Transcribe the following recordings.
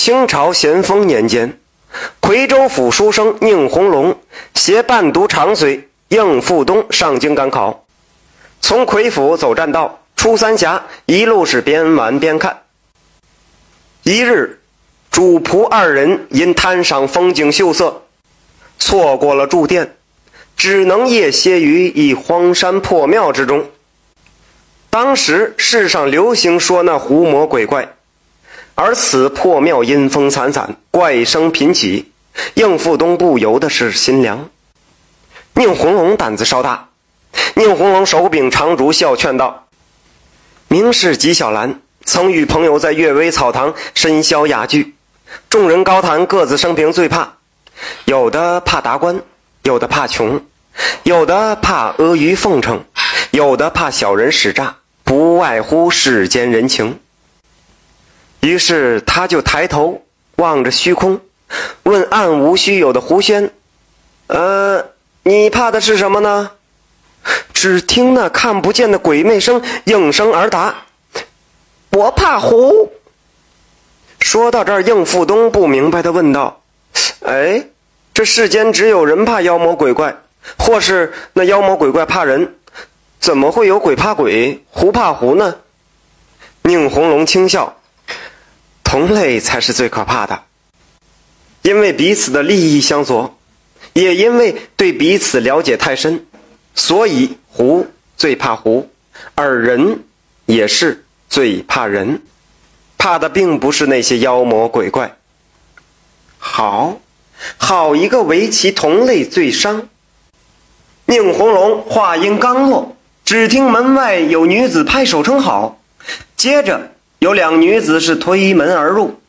清朝咸丰年间，夔州府书生宁鸿龙携伴读长随应付东上京赶考，从夔府走栈道出三峡，一路是边玩边看。一日，主仆二人因贪赏风景秀色，错过了住店，只能夜歇于一荒山破庙之中。当时世上流行说那狐魔鬼怪，而此破庙阴风惨惨，怪声频起，应付东不由得是心凉。宁红龙胆子稍大，宁红龙手柄长竹，笑劝道：“名士纪晓岚曾与朋友在阅微草堂深宵雅聚，众人高谈各自生平最怕，有的怕达官，有的怕穷，有的怕阿谀奉承，有的怕小人使诈，不外乎世间人情。”于是他就抬头望着虚空，问暗无虚有的狐仙：“呃，你怕的是什么呢？”只听那看不见的鬼魅声应声而答：“我怕狐。”说到这儿，应付东不明白的问道：“哎，这世间只有人怕妖魔鬼怪，或是那妖魔鬼怪怕人，怎么会有鬼怕鬼，狐怕狐呢？”宁红龙轻笑。同类才是最可怕的，因为彼此的利益相左，也因为对彼此了解太深，所以狐最怕狐，而人也是最怕人，怕的并不是那些妖魔鬼怪。好，好一个围棋同类最伤。宁红龙话音刚落，只听门外有女子拍手称好，接着。有两女子是推门而入，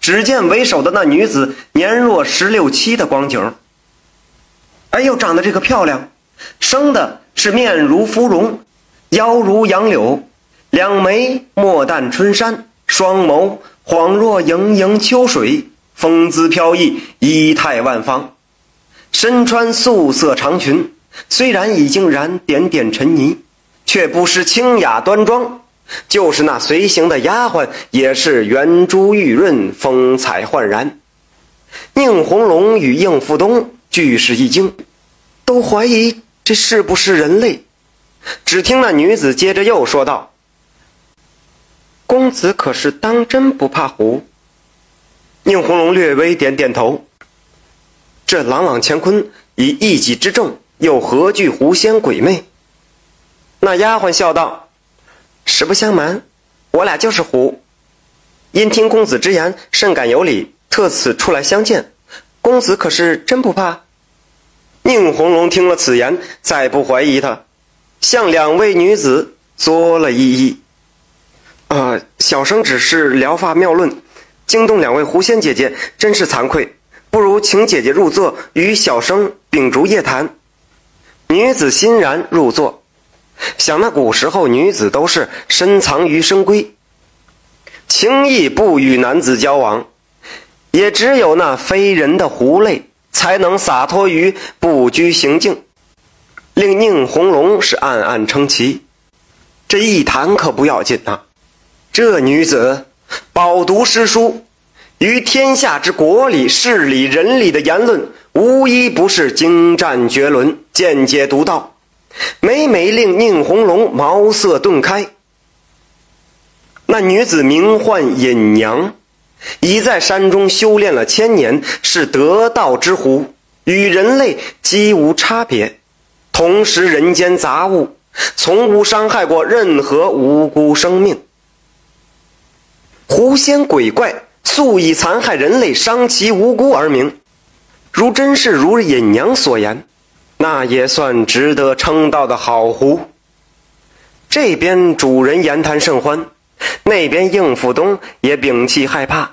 只见为首的那女子年若十六七的光景。哎呦，长得这个漂亮，生的是面如芙蓉，腰如杨柳，两眉墨淡春山，双眸恍若盈盈秋水，风姿飘逸，仪态万方。身穿素色长裙，虽然已经染点点尘泥，却不失清雅端庄。就是那随行的丫鬟，也是圆珠玉润，风采焕然。宁红龙与应付东俱是一惊，都怀疑这是不是人类。只听那女子接着又说道：“公子可是当真不怕狐？”宁红龙略微点点头。这朗朗乾坤以一己之众，又何惧狐仙鬼魅？那丫鬟笑道。实不相瞒，我俩就是狐。因听公子之言甚感有理，特此出来相见。公子可是真不怕？宁红龙听了此言，再不怀疑他，向两位女子作了一揖：“啊，小生只是聊发妙论，惊动两位狐仙姐姐，真是惭愧。不如请姐姐入座，与小生秉烛夜谈。”女子欣然入座。想那古时候女子都是深藏于深闺，轻易不与男子交往，也只有那非人的狐类才能洒脱于不拘行径，令宁红龙是暗暗称奇。这一谈可不要紧呐，这女子饱读诗书，于天下之国理、事理、人理的言论，无一不是精湛绝伦、见解独到。每每令宁红龙茅塞顿开。那女子名唤隐娘，已在山中修炼了千年，是得道之狐，与人类几无差别，同食人间杂物，从无伤害过任何无辜生命。狐仙鬼怪素以残害人类、伤其无辜而名，如真是如隐娘所言。那也算值得称道的好壶。这边主人言谈甚欢，那边应付东也摒弃害怕，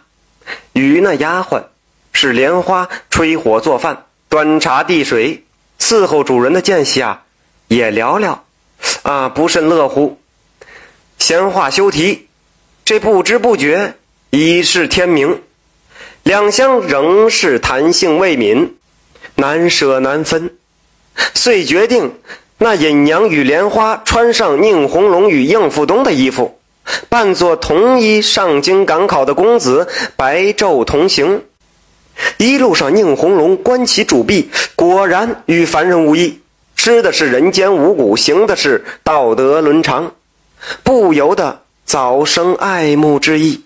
与那丫鬟是莲花吹火做饭、端茶递水、伺候主人的间隙啊，也聊聊，啊，不甚乐乎。闲话休提，这不知不觉已是天明，两厢仍是谈性未泯，难舍难分。遂决定，那尹娘与莲花穿上宁红龙与应付东的衣服，扮作同一上京赶考的公子，白昼同行。一路上，宁红龙观其主婢，果然与凡人无异，吃的是人间五谷，行的是道德伦常，不由得早生爱慕之意。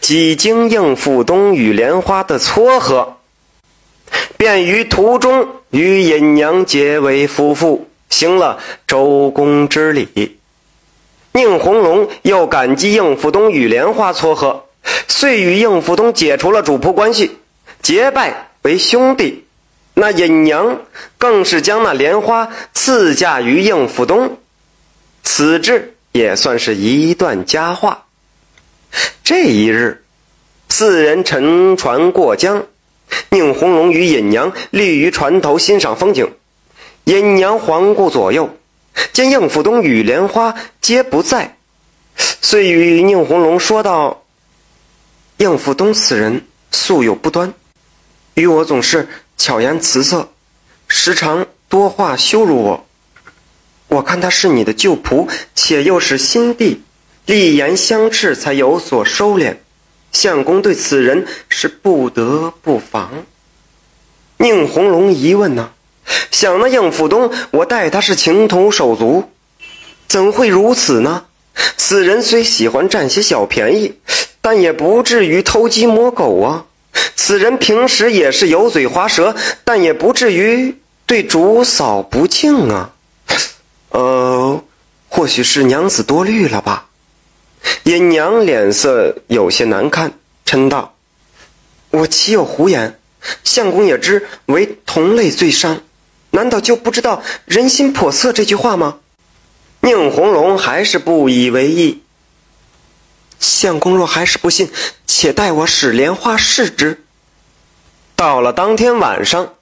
几经应付东与莲花的撮合，便于途中与尹娘结为夫妇，行了周公之礼。宁红龙又感激应付东与莲花撮合，遂与应付东解除了主仆关系。结拜为兄弟，那尹娘更是将那莲花赐嫁于应付东，此志也算是一段佳话。这一日，四人乘船过江，宁红龙与尹娘立于船头欣赏风景。尹娘环顾左右，见应府东与莲花皆不在，遂与宁红龙说道：“应府东此人素有不端。”与我总是巧言辞色，时常多话羞辱我。我看他是你的旧仆，且又是新弟，立言相斥，才有所收敛。相公对此人是不得不防。宁红龙疑问呢，想那应付东，我待他是情同手足，怎会如此呢？此人虽喜欢占些小便宜，但也不至于偷鸡摸狗啊。此人平时也是油嘴滑舌，但也不至于对主嫂不敬啊。呃，或许是娘子多虑了吧。尹娘脸色有些难看，嗔道：“我岂有胡言？相公也知为同类最伤，难道就不知道人心叵测这句话吗？”宁红龙还是不以为意。相公若还是不信，且待我使莲花试之。到了当天晚上，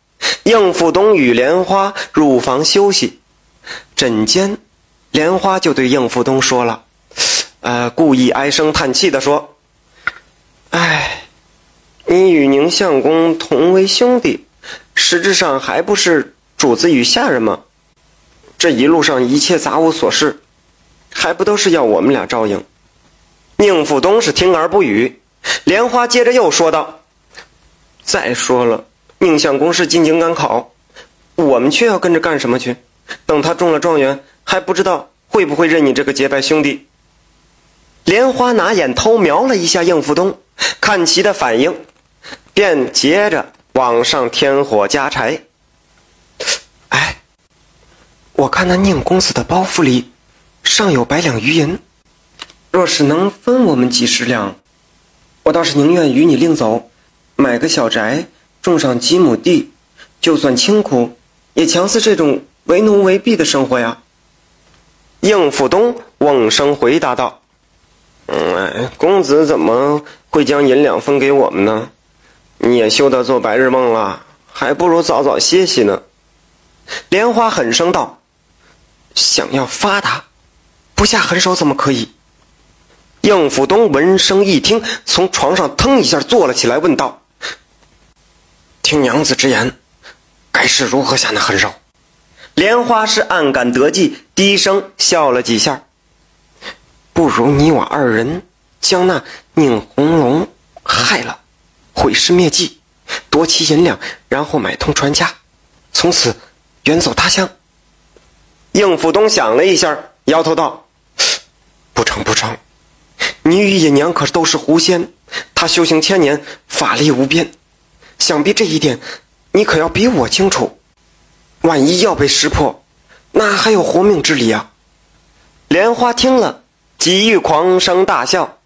应付东与莲花入房休息。枕间，莲花就对应付东说了：“呃，故意唉声叹气的说，哎，你与宁相公同为兄弟，实质上还不是主子与下人吗？这一路上一切杂物琐事，还不都是要我们俩照应？”宁富东是听而不语，莲花接着又说道：“再说了，宁相公是进京赶考，我们却要跟着干什么去？等他中了状元，还不知道会不会认你这个结拜兄弟。”莲花拿眼偷瞄了一下应付东，看其的反应，便接着往上添火加柴。哎，我看那宁公子的包袱里，尚有百两余银。若是能分我们几十两，我倒是宁愿与你另走，买个小宅，种上几亩地，就算清苦，也强似这种为奴为婢的生活呀。应付东瓮声回答道：“嗯，公子怎么会将银两分给我们呢？你也休得做白日梦了，还不如早早歇息呢。”莲花狠声道：“想要发达，不下狠手怎么可以？”应付东闻声一听，从床上腾一下坐了起来，问道：“听娘子之言，该是如何下那狠手？”莲花是暗感得计，低声笑了几下。不如你我二人将那宁红龙害了，毁尸灭迹，夺其银两，然后买通船家，从此远走他乡。应付东想了一下，摇头道：“不成，不成。”你与尹娘可都是狐仙，她修行千年，法力无边，想必这一点，你可要比我清楚。万一要被识破，哪还有活命之理啊？莲花听了，几欲狂声大笑，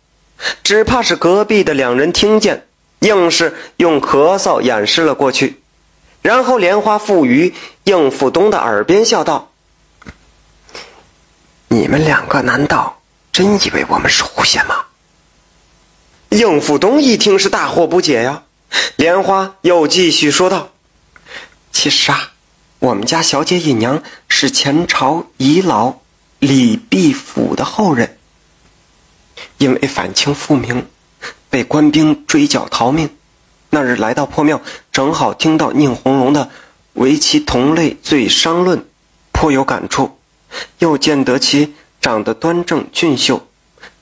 只怕是隔壁的两人听见，硬是用咳嗽掩饰了过去。然后莲花附于应付东的耳边笑道：“你们两个难道？”真以为我们是狐仙吗？应付东一听是大惑不解呀。莲花又继续说道：“其实啊，我们家小姐尹娘是前朝遗老李必府的后人，因为反清复明，被官兵追剿逃命。那日来到破庙，正好听到宁红龙的为其同类罪伤论，颇有感触，又见得其。”长得端正俊秀，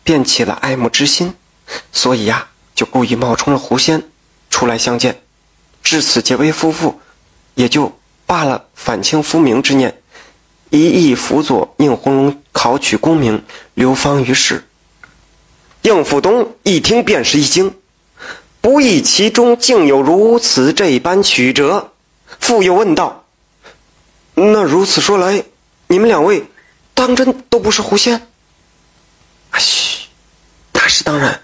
便起了爱慕之心，所以呀，就故意冒充了狐仙，出来相见，至此结为夫妇，也就罢了反清复明之念，一意辅佐宁红龙考取功名，流芳于世。应付东一听便是一惊，不意其中竟有如此这般曲折，复又问道：“那如此说来，你们两位当真都不是狐仙？”“嘘，那是当然。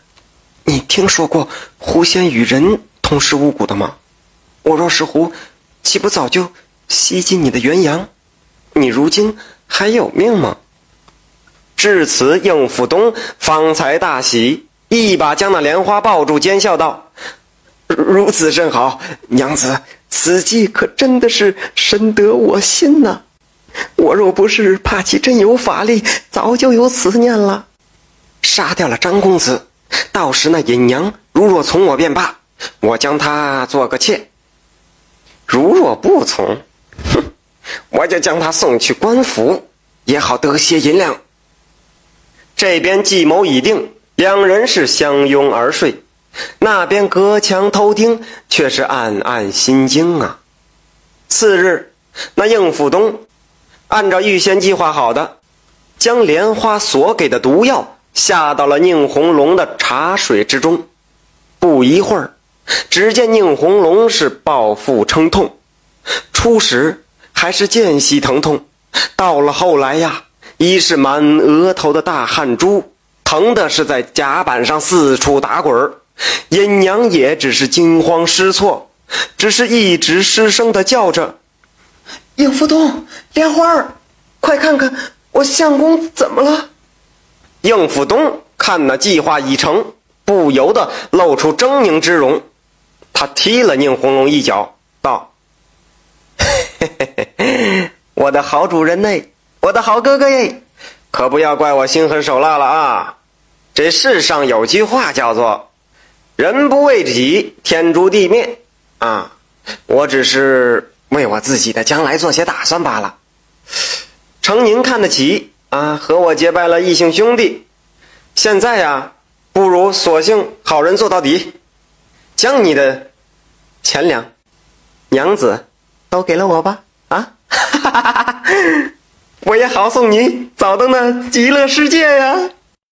你听说过狐仙与人同食五谷的吗？我若是狐，岂不早就吸尽你的元阳？你如今还有命吗？”至此，应福东方才大喜，一把将那莲花抱住，奸笑道：“如此甚好，娘子，此计可真的是深得我心呐！我若不是怕其真有法力，早就有此念了。杀掉了张公子，到时那尹娘如若从我便罢，我将她做个妾；如若不从，哼，我就将她送去官府，也好得些银两。”这边计谋已定，两人是相拥而睡；那边隔墙偷听，却是暗暗心惊啊。次日，那应府东按照预先计划好的，将莲花所给的毒药下到了宁红龙的茶水之中。不一会儿，只见宁红龙是暴腹撑痛，初时还是间隙疼痛，到了后来呀。一是满额头的大汗珠，疼的是在甲板上四处打滚儿。阴娘也只是惊慌失措，只是一直失声的叫着：“应福东，莲花儿，快看看我相公怎么了？”应福东看那计划已成，不由得露出狰狞之容。他踢了宁红龙一脚，道：“嘿嘿嘿嘿，我的好主人呢？”我的好哥哥耶，可不要怪我心狠手辣了啊！这世上有句话叫做“人不为己，天诛地灭”啊！我只是为我自己的将来做些打算罢了。承您看得起啊，和我结拜了异姓兄弟。现在呀，不如索性好人做到底，将你的钱粮、娘子都给了我吧！啊！哈哈哈哈我也好送你早登那极乐世界呀！